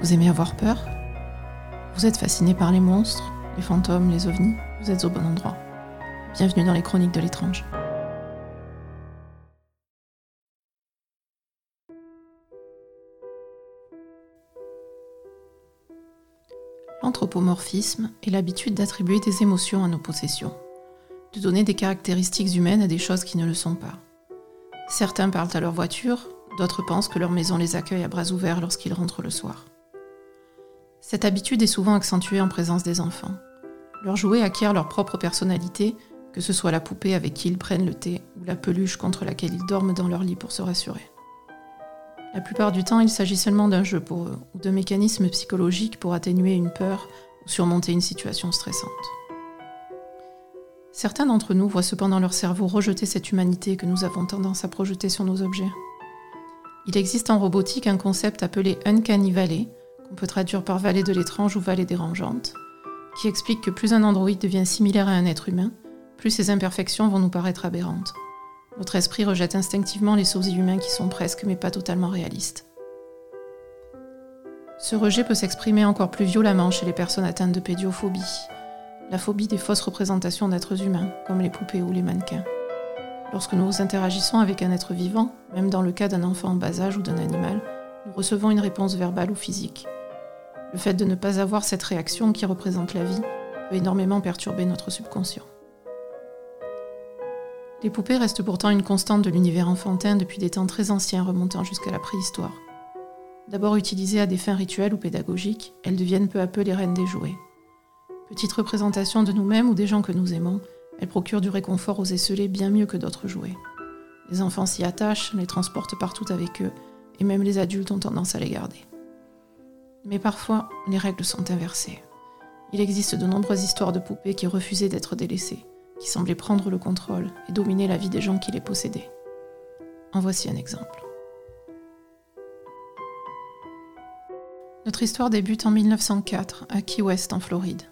Vous aimez avoir peur Vous êtes fasciné par les monstres, les fantômes, les ovnis Vous êtes au bon endroit. Bienvenue dans les chroniques de l'étrange. L'anthropomorphisme est l'habitude d'attribuer des émotions à nos possessions, de donner des caractéristiques humaines à des choses qui ne le sont pas. Certains parlent à leur voiture, d'autres pensent que leur maison les accueille à bras ouverts lorsqu'ils rentrent le soir. Cette habitude est souvent accentuée en présence des enfants. Leurs jouets acquièrent leur propre personnalité, que ce soit la poupée avec qui ils prennent le thé ou la peluche contre laquelle ils dorment dans leur lit pour se rassurer. La plupart du temps, il s'agit seulement d'un jeu pour eux, ou de mécanismes psychologiques pour atténuer une peur ou surmonter une situation stressante. Certains d'entre nous voient cependant leur cerveau rejeter cette humanité que nous avons tendance à projeter sur nos objets. Il existe en robotique un concept appelé Uncanny Valley, on peut traduire par vallée de l'étrange ou vallée dérangeante, qui explique que plus un androïde devient similaire à un être humain, plus ses imperfections vont nous paraître aberrantes. Notre esprit rejette instinctivement les sources humains qui sont presque mais pas totalement réalistes. Ce rejet peut s'exprimer encore plus violemment chez les personnes atteintes de pédiophobie, la phobie des fausses représentations d'êtres humains, comme les poupées ou les mannequins. Lorsque nous interagissons avec un être vivant, même dans le cas d'un enfant en bas âge ou d'un animal, nous recevons une réponse verbale ou physique. Le fait de ne pas avoir cette réaction qui représente la vie peut énormément perturber notre subconscient. Les poupées restent pourtant une constante de l'univers enfantin depuis des temps très anciens remontant jusqu'à la préhistoire. D'abord utilisées à des fins rituelles ou pédagogiques, elles deviennent peu à peu les reines des jouets. Petite représentation de nous-mêmes ou des gens que nous aimons, elles procurent du réconfort aux esselés bien mieux que d'autres jouets. Les enfants s'y attachent, les transportent partout avec eux, et même les adultes ont tendance à les garder. Mais parfois, les règles sont inversées. Il existe de nombreuses histoires de poupées qui refusaient d'être délaissées, qui semblaient prendre le contrôle et dominer la vie des gens qui les possédaient. En voici un exemple. Notre histoire débute en 1904 à Key West en Floride.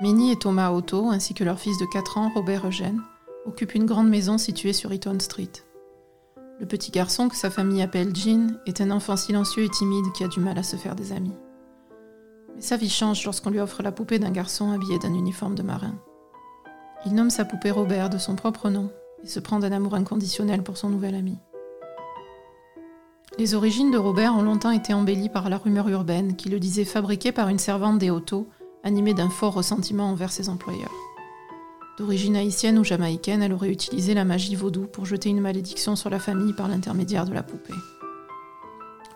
Minnie et Thomas Otto, ainsi que leur fils de 4 ans, Robert Eugène, occupent une grande maison située sur Eaton Street. Le petit garçon que sa famille appelle Jean est un enfant silencieux et timide qui a du mal à se faire des amis. Mais sa vie change lorsqu'on lui offre la poupée d'un garçon habillé d'un uniforme de marin. Il nomme sa poupée Robert de son propre nom et se prend d'un amour inconditionnel pour son nouvel ami. Les origines de Robert ont longtemps été embellies par la rumeur urbaine qui le disait fabriqué par une servante des autos, animée d'un fort ressentiment envers ses employeurs. D'origine haïtienne ou jamaïcaine, elle aurait utilisé la magie vaudou pour jeter une malédiction sur la famille par l'intermédiaire de la poupée.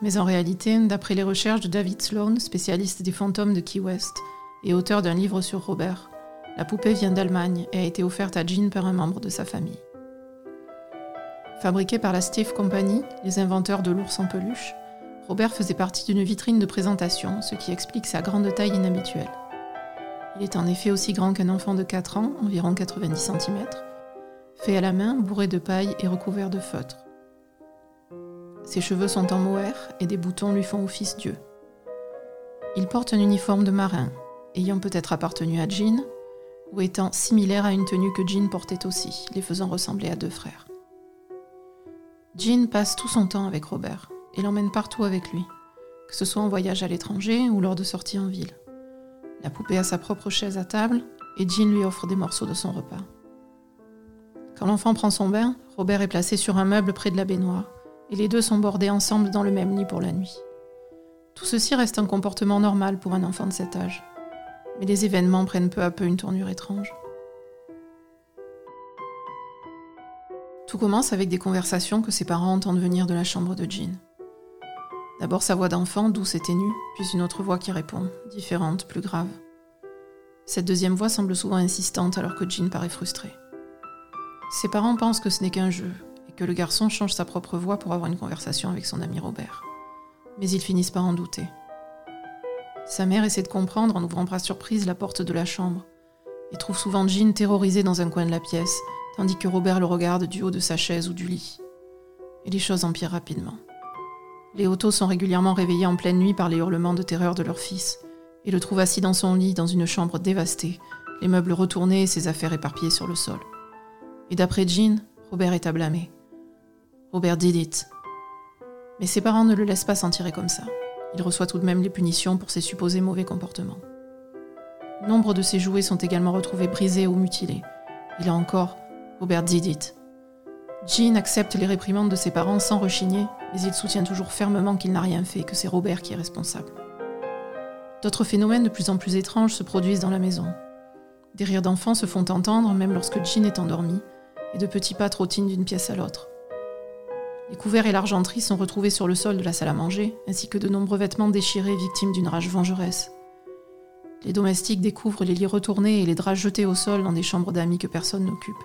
Mais en réalité, d'après les recherches de David Sloan, spécialiste des fantômes de Key West et auteur d'un livre sur Robert, la poupée vient d'Allemagne et a été offerte à Jean par un membre de sa famille. Fabriquée par la Steve Company, les inventeurs de l'ours en peluche, Robert faisait partie d'une vitrine de présentation, ce qui explique sa grande taille inhabituelle. Il est en effet aussi grand qu'un enfant de 4 ans, environ 90 cm, fait à la main, bourré de paille et recouvert de feutre. Ses cheveux sont en mohair et des boutons lui font office Dieu. Il porte un uniforme de marin, ayant peut-être appartenu à Jean, ou étant similaire à une tenue que Jean portait aussi, les faisant ressembler à deux frères. Jean passe tout son temps avec Robert et l'emmène partout avec lui, que ce soit en voyage à l'étranger ou lors de sorties en ville. La poupée a sa propre chaise à table et Jean lui offre des morceaux de son repas. Quand l'enfant prend son bain, Robert est placé sur un meuble près de la baignoire et les deux sont bordés ensemble dans le même lit pour la nuit. Tout ceci reste un comportement normal pour un enfant de cet âge, mais les événements prennent peu à peu une tournure étrange. Tout commence avec des conversations que ses parents entendent venir de la chambre de Jean. D'abord sa voix d'enfant, douce et ténue, puis une autre voix qui répond, différente, plus grave. Cette deuxième voix semble souvent insistante alors que Jean paraît frustré. Ses parents pensent que ce n'est qu'un jeu et que le garçon change sa propre voix pour avoir une conversation avec son ami Robert. Mais ils finissent par en douter. Sa mère essaie de comprendre en ouvrant par surprise la porte de la chambre et trouve souvent Jean terrorisé dans un coin de la pièce, tandis que Robert le regarde du haut de sa chaise ou du lit. Et les choses empirent rapidement. Les autos sont régulièrement réveillés en pleine nuit par les hurlements de terreur de leur fils, et le trouvent assis dans son lit dans une chambre dévastée, les meubles retournés et ses affaires éparpillées sur le sol. Et d'après Jean, Robert est à blâmer. Robert did it. Mais ses parents ne le laissent pas s'en tirer comme ça. il reçoit tout de même les punitions pour ses supposés mauvais comportements. Nombre de ses jouets sont également retrouvés brisés ou mutilés. Et là encore, Robert did it. Jean accepte les réprimandes de ses parents sans rechigner, mais il soutient toujours fermement qu'il n'a rien fait, que c'est Robert qui est responsable. D'autres phénomènes de plus en plus étranges se produisent dans la maison. Des rires d'enfants se font entendre même lorsque Jean est endormi, et de petits pas trottinent d'une pièce à l'autre. Les couverts et l'argenterie sont retrouvés sur le sol de la salle à manger, ainsi que de nombreux vêtements déchirés victimes d'une rage vengeresse. Les domestiques découvrent les lits retournés et les draps jetés au sol dans des chambres d'amis que personne n'occupe.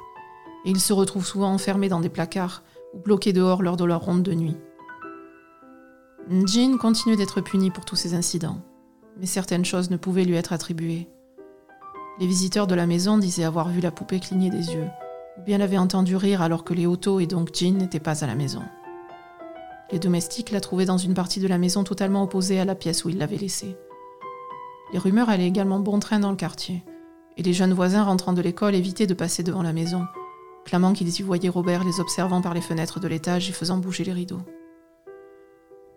Et ils se retrouvent souvent enfermés dans des placards ou bloqués dehors lors de leur ronde de nuit. Jean continue d'être puni pour tous ces incidents, mais certaines choses ne pouvaient lui être attribuées. Les visiteurs de la maison disaient avoir vu la poupée cligner des yeux, ou bien l'avaient entendu rire alors que les Otto et donc Jean n'étaient pas à la maison. Les domestiques la trouvaient dans une partie de la maison totalement opposée à la pièce où ils l'avaient laissée. Les rumeurs allaient également bon train dans le quartier, et les jeunes voisins rentrant de l'école évitaient de passer devant la maison, clamant qu'ils y voyaient Robert les observant par les fenêtres de l'étage et faisant bouger les rideaux.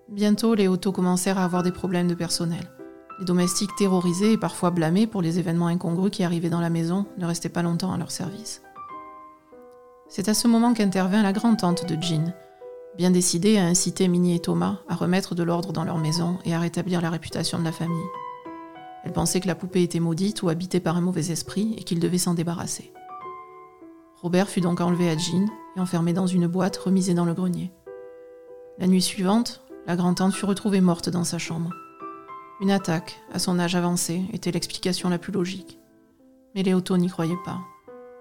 Bientôt, les Otto commencèrent à avoir des problèmes de personnel. Les domestiques terrorisés et parfois blâmés pour les événements incongrus qui arrivaient dans la maison ne restaient pas longtemps à leur service. C'est à ce moment qu'intervint la grand-tante de Jean, bien décidée à inciter Minnie et Thomas à remettre de l'ordre dans leur maison et à rétablir la réputation de la famille. Elle pensait que la poupée était maudite ou habitée par un mauvais esprit et qu'il devait s'en débarrasser. Robert fut donc enlevé à Jean et enfermé dans une boîte remisée dans le grenier. La nuit suivante, la grand-tante fut retrouvée morte dans sa chambre. Une attaque, à son âge avancé, était l'explication la plus logique. Mais les Otto n'y croyaient pas.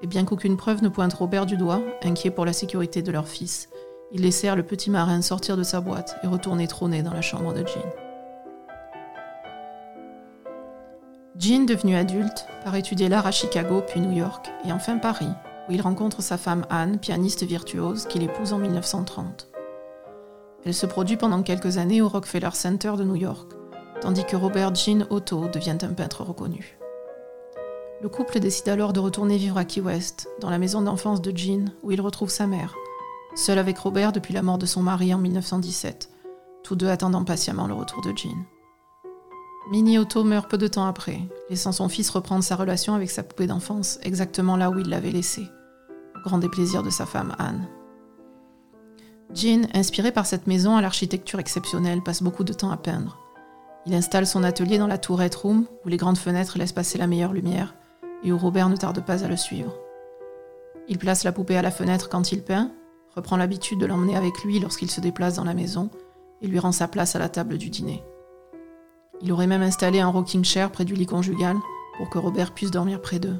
Et bien qu'aucune preuve ne pointe Robert du doigt, inquiet pour la sécurité de leur fils, ils laissèrent le petit marin sortir de sa boîte et retourner trôner dans la chambre de Jean. Jean, devenu adulte, part étudier l'art à Chicago puis New York et enfin Paris, où il rencontre sa femme Anne, pianiste virtuose, qu'il épouse en 1930. Elle se produit pendant quelques années au Rockefeller Center de New York, tandis que Robert Jean Otto devient un peintre reconnu. Le couple décide alors de retourner vivre à Key West, dans la maison d'enfance de Jean, où il retrouve sa mère, seul avec Robert depuis la mort de son mari en 1917, tous deux attendant patiemment le retour de Jean. Minnie Otto meurt peu de temps après, laissant son fils reprendre sa relation avec sa poupée d'enfance exactement là où il l'avait laissée, grand déplaisir de sa femme Anne. Jean, inspiré par cette maison à l'architecture exceptionnelle, passe beaucoup de temps à peindre. Il installe son atelier dans la tourette room, où les grandes fenêtres laissent passer la meilleure lumière, et où Robert ne tarde pas à le suivre. Il place la poupée à la fenêtre quand il peint, reprend l'habitude de l'emmener avec lui lorsqu'il se déplace dans la maison, et lui rend sa place à la table du dîner. Il aurait même installé un rocking chair près du lit conjugal pour que Robert puisse dormir près d'eux,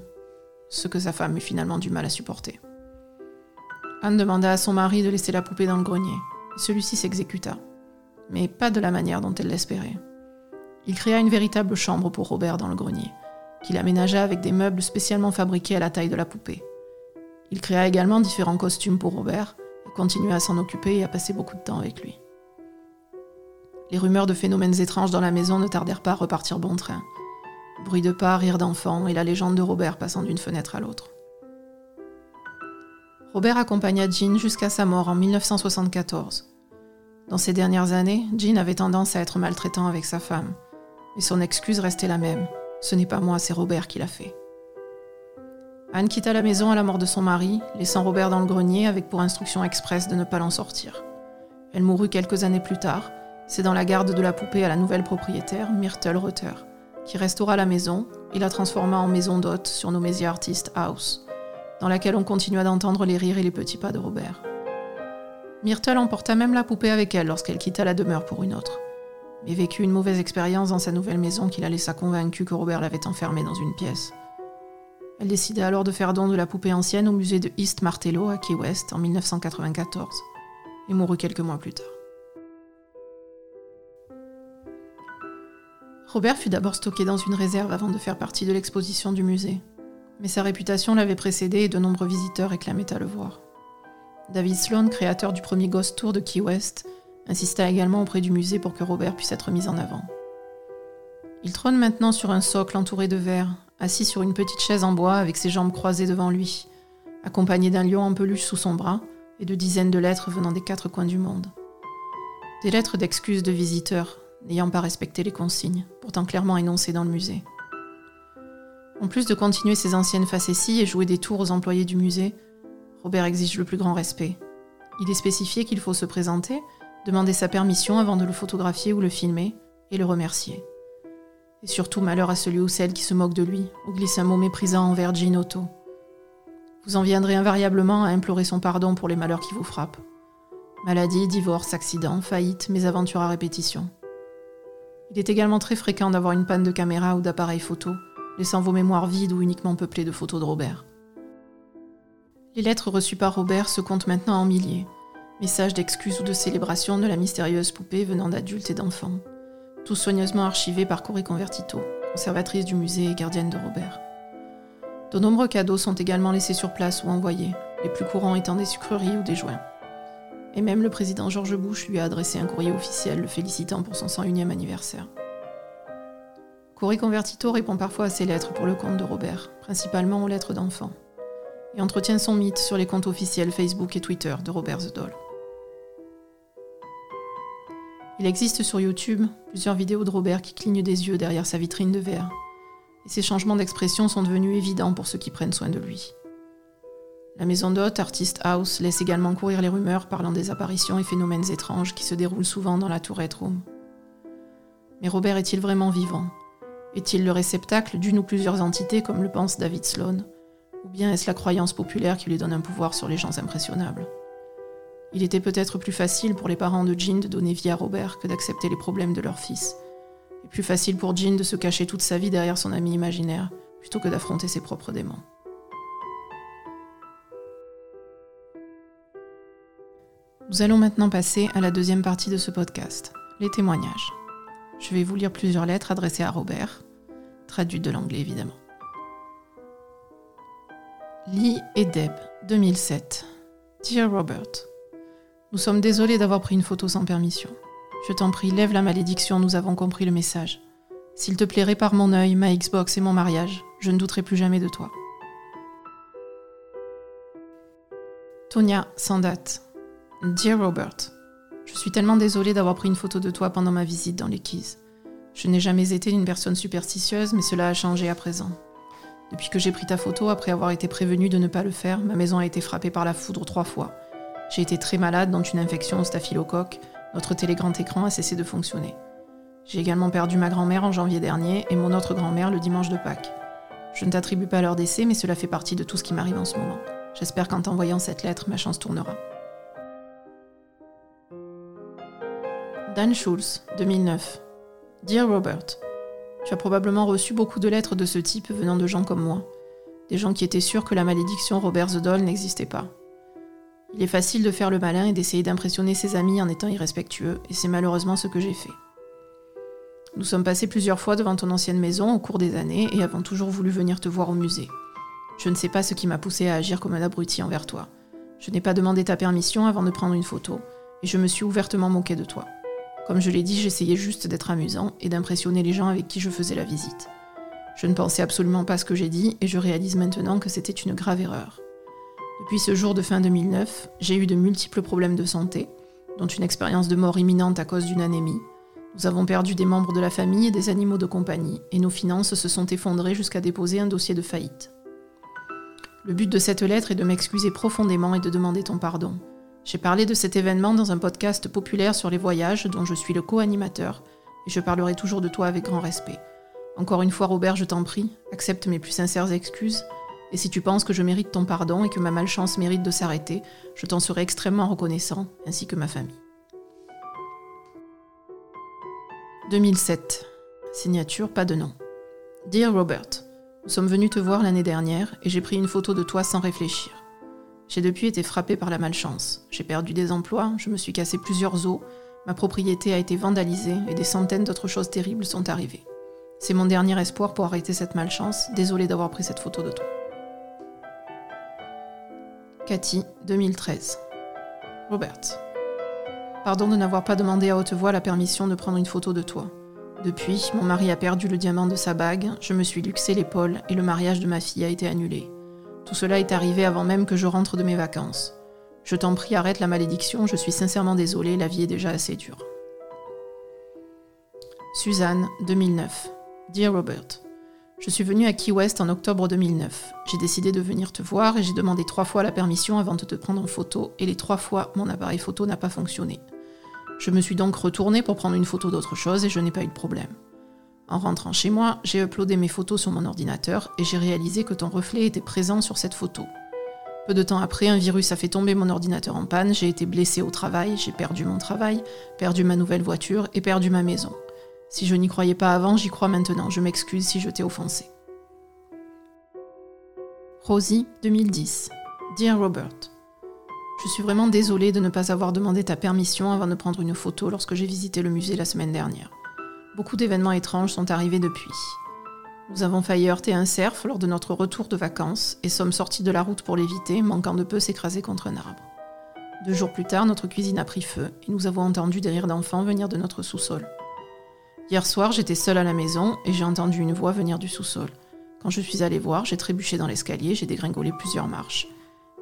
ce que sa femme eut finalement du mal à supporter. Anne demanda à son mari de laisser la poupée dans le grenier. Celui-ci s'exécuta, mais pas de la manière dont elle l'espérait. Il créa une véritable chambre pour Robert dans le grenier, qu'il aménagea avec des meubles spécialement fabriqués à la taille de la poupée. Il créa également différents costumes pour Robert et continua à s'en occuper et à passer beaucoup de temps avec lui. Les rumeurs de phénomènes étranges dans la maison ne tardèrent pas à repartir bon train. Bruit de pas, rire d'enfants et la légende de Robert passant d'une fenêtre à l'autre. Robert accompagna Jean jusqu'à sa mort en 1974. Dans ces dernières années, Jean avait tendance à être maltraitant avec sa femme, mais son excuse restait la même. Ce n'est pas moi, c'est Robert qui l'a fait. Anne quitta la maison à la mort de son mari, laissant Robert dans le grenier avec pour instruction expresse de ne pas l'en sortir. Elle mourut quelques années plus tard, c'est dans la garde de la poupée à la nouvelle propriétaire, Myrtle Rutter, qui restaura la maison et la transforma en maison d'hôte Méziers Artist House, dans laquelle on continua d'entendre les rires et les petits pas de Robert. Myrtle emporta même la poupée avec elle lorsqu'elle quitta la demeure pour une autre, mais vécut une mauvaise expérience dans sa nouvelle maison qui la laissa convaincue que Robert l'avait enfermée dans une pièce. Elle décida alors de faire don de la poupée ancienne au musée de East Martello à Key West en 1994 et mourut quelques mois plus tard. Robert fut d'abord stocké dans une réserve avant de faire partie de l'exposition du musée. Mais sa réputation l'avait précédé et de nombreux visiteurs réclamaient à le voir. David Sloan, créateur du premier Ghost Tour de Key West, insista également auprès du musée pour que Robert puisse être mis en avant. Il trône maintenant sur un socle entouré de verre, assis sur une petite chaise en bois avec ses jambes croisées devant lui, accompagné d'un lion en peluche sous son bras et de dizaines de lettres venant des quatre coins du monde. Des lettres d'excuses de visiteurs, n'ayant pas respecté les consignes, pourtant clairement énoncées dans le musée. En plus de continuer ses anciennes facéties et jouer des tours aux employés du musée, Robert exige le plus grand respect. Il est spécifié qu'il faut se présenter, demander sa permission avant de le photographier ou le filmer, et le remercier. Et surtout, malheur à celui ou celle qui se moque de lui, ou glisse un mot méprisant envers Jean Otto. Vous en viendrez invariablement à implorer son pardon pour les malheurs qui vous frappent. Maladie, divorce, accident, faillite, mésaventures à répétition. Il est également très fréquent d'avoir une panne de caméra ou d'appareil photo, laissant vos mémoires vides ou uniquement peuplées de photos de Robert. Les lettres reçues par Robert se comptent maintenant en milliers. Messages d'excuses ou de célébration de la mystérieuse poupée venant d'adultes et d'enfants. Tous soigneusement archivés par Corée Convertito, conservatrice du musée et gardienne de Robert. De nombreux cadeaux sont également laissés sur place ou envoyés, les plus courants étant des sucreries ou des joints. Et même le président George Bush lui a adressé un courrier officiel le félicitant pour son 101e anniversaire. Corey Convertito répond parfois à ses lettres pour le compte de Robert, principalement aux lettres d'enfants, et entretient son mythe sur les comptes officiels Facebook et Twitter de Robert the Doll. Il existe sur YouTube plusieurs vidéos de Robert qui cligne des yeux derrière sa vitrine de verre, et ses changements d'expression sont devenus évidents pour ceux qui prennent soin de lui. La maison d'hôte Artist House laisse également courir les rumeurs parlant des apparitions et phénomènes étranges qui se déroulent souvent dans la tourette room. Mais Robert est-il vraiment vivant? Est-il le réceptacle d'une ou plusieurs entités comme le pense David Sloan Ou bien est-ce la croyance populaire qui lui donne un pouvoir sur les gens impressionnables Il était peut-être plus facile pour les parents de Jean de donner vie à Robert que d'accepter les problèmes de leur fils. Et plus facile pour Jean de se cacher toute sa vie derrière son ami imaginaire plutôt que d'affronter ses propres démons. Nous allons maintenant passer à la deuxième partie de ce podcast, les témoignages. Je vais vous lire plusieurs lettres adressées à Robert, traduites de l'anglais évidemment. Lee et Deb, 2007. Dear Robert, nous sommes désolés d'avoir pris une photo sans permission. Je t'en prie, lève la malédiction, nous avons compris le message. S'il te plaît, répare mon œil, ma Xbox et mon mariage. Je ne douterai plus jamais de toi. Tonia, sans date. Dear Robert, je suis tellement désolée d'avoir pris une photo de toi pendant ma visite dans les Keys. Je n'ai jamais été une personne superstitieuse, mais cela a changé à présent. Depuis que j'ai pris ta photo, après avoir été prévenue de ne pas le faire, ma maison a été frappée par la foudre trois fois. J'ai été très malade, dont une infection au staphylocoque. Notre télé grand écran a cessé de fonctionner. J'ai également perdu ma grand-mère en janvier dernier et mon autre grand-mère le dimanche de Pâques. Je ne t'attribue pas leur décès, mais cela fait partie de tout ce qui m'arrive en ce moment. J'espère qu'en t'envoyant cette lettre, ma chance tournera. Dan Schulz, 2009. Dear Robert, tu as probablement reçu beaucoup de lettres de ce type venant de gens comme moi. Des gens qui étaient sûrs que la malédiction Robert the Doll n'existait pas. Il est facile de faire le malin et d'essayer d'impressionner ses amis en étant irrespectueux, et c'est malheureusement ce que j'ai fait. Nous sommes passés plusieurs fois devant ton ancienne maison au cours des années et avons toujours voulu venir te voir au musée. Je ne sais pas ce qui m'a poussé à agir comme un abruti envers toi. Je n'ai pas demandé ta permission avant de prendre une photo, et je me suis ouvertement moqué de toi. Comme je l'ai dit, j'essayais juste d'être amusant et d'impressionner les gens avec qui je faisais la visite. Je ne pensais absolument pas ce que j'ai dit et je réalise maintenant que c'était une grave erreur. Depuis ce jour de fin 2009, j'ai eu de multiples problèmes de santé, dont une expérience de mort imminente à cause d'une anémie. Nous avons perdu des membres de la famille et des animaux de compagnie, et nos finances se sont effondrées jusqu'à déposer un dossier de faillite. Le but de cette lettre est de m'excuser profondément et de demander ton pardon. J'ai parlé de cet événement dans un podcast populaire sur les voyages dont je suis le co-animateur, et je parlerai toujours de toi avec grand respect. Encore une fois, Robert, je t'en prie, accepte mes plus sincères excuses, et si tu penses que je mérite ton pardon et que ma malchance mérite de s'arrêter, je t'en serai extrêmement reconnaissant, ainsi que ma famille. 2007. Signature, pas de nom. Dear Robert, nous sommes venus te voir l'année dernière et j'ai pris une photo de toi sans réfléchir. J'ai depuis été frappé par la malchance. J'ai perdu des emplois, je me suis cassé plusieurs os, ma propriété a été vandalisée et des centaines d'autres choses terribles sont arrivées. C'est mon dernier espoir pour arrêter cette malchance. Désolé d'avoir pris cette photo de toi. Cathy, 2013. Robert. Pardon de n'avoir pas demandé à haute voix la permission de prendre une photo de toi. Depuis, mon mari a perdu le diamant de sa bague, je me suis luxé l'épaule et le mariage de ma fille a été annulé. Tout cela est arrivé avant même que je rentre de mes vacances. Je t'en prie, arrête la malédiction, je suis sincèrement désolée, la vie est déjà assez dure. Suzanne, 2009. Dear Robert, je suis venue à Key West en octobre 2009. J'ai décidé de venir te voir et j'ai demandé trois fois la permission avant de te prendre en photo et les trois fois mon appareil photo n'a pas fonctionné. Je me suis donc retournée pour prendre une photo d'autre chose et je n'ai pas eu de problème. En rentrant chez moi, j'ai uploadé mes photos sur mon ordinateur et j'ai réalisé que ton reflet était présent sur cette photo. Peu de temps après, un virus a fait tomber mon ordinateur en panne, j'ai été blessée au travail, j'ai perdu mon travail, perdu ma nouvelle voiture et perdu ma maison. Si je n'y croyais pas avant, j'y crois maintenant, je m'excuse si je t'ai offensé. Rosie, 2010. Dear Robert, je suis vraiment désolée de ne pas avoir demandé ta permission avant de prendre une photo lorsque j'ai visité le musée la semaine dernière. Beaucoup d'événements étranges sont arrivés depuis. Nous avons failli heurter un cerf lors de notre retour de vacances et sommes sortis de la route pour l'éviter, manquant de peu s'écraser contre un arbre. Deux jours plus tard, notre cuisine a pris feu et nous avons entendu des rires d'enfants venir de notre sous-sol. Hier soir, j'étais seule à la maison et j'ai entendu une voix venir du sous-sol. Quand je suis allée voir, j'ai trébuché dans l'escalier, j'ai dégringolé plusieurs marches.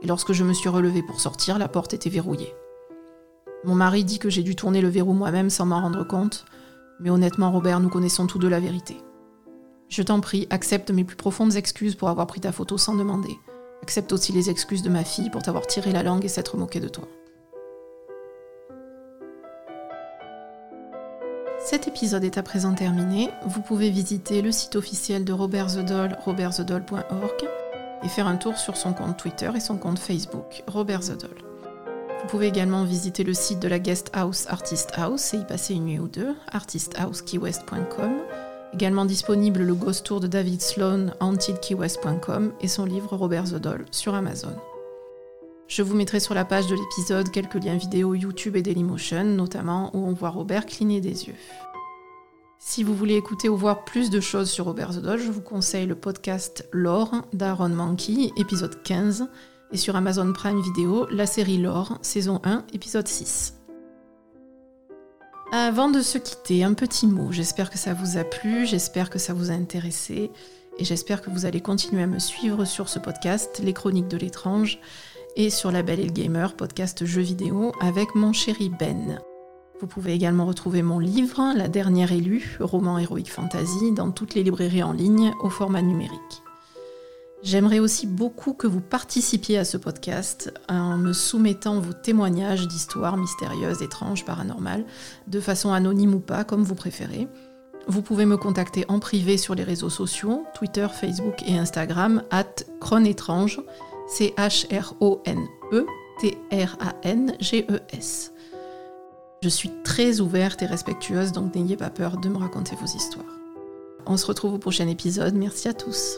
Et lorsque je me suis relevée pour sortir, la porte était verrouillée. Mon mari dit que j'ai dû tourner le verrou moi-même sans m'en rendre compte, mais honnêtement, Robert, nous connaissons tous deux la vérité. Je t'en prie, accepte mes plus profondes excuses pour avoir pris ta photo sans demander. Accepte aussi les excuses de ma fille pour t'avoir tiré la langue et s'être moquée de toi. Cet épisode est à présent terminé. Vous pouvez visiter le site officiel de Robert The Doll, robertthedol.org, et faire un tour sur son compte Twitter et son compte Facebook, Robert The. Vous pouvez également visiter le site de la guest house Artist House et y passer une nuit ou deux, artisthousekeywest.com. Également disponible le Ghost Tour de David Sloan, hauntedkeywest.com et son livre Robert Doll sur Amazon. Je vous mettrai sur la page de l'épisode quelques liens vidéo YouTube et Dailymotion, notamment où on voit Robert cligner des yeux. Si vous voulez écouter ou voir plus de choses sur Robert Doll, je vous conseille le podcast Lore d'Aaron Mankey, épisode 15, et sur Amazon Prime Video, la série Lore, saison 1, épisode 6. Avant de se quitter, un petit mot. J'espère que ça vous a plu, j'espère que ça vous a intéressé, et j'espère que vous allez continuer à me suivre sur ce podcast, Les Chroniques de l'étrange, et sur La Belle et le Gamer, podcast jeux vidéo, avec mon chéri Ben. Vous pouvez également retrouver mon livre, La dernière élue, roman héroïque fantasy, dans toutes les librairies en ligne au format numérique. J'aimerais aussi beaucoup que vous participiez à ce podcast en me soumettant vos témoignages d'histoires mystérieuses, étranges, paranormales, de façon anonyme ou pas, comme vous préférez. Vous pouvez me contacter en privé sur les réseaux sociaux, Twitter, Facebook et Instagram, at chronétrange, C-H-R-O-N-E-T-R-A-N-G-E-S. Je suis très ouverte et respectueuse, donc n'ayez pas peur de me raconter vos histoires. On se retrouve au prochain épisode. Merci à tous.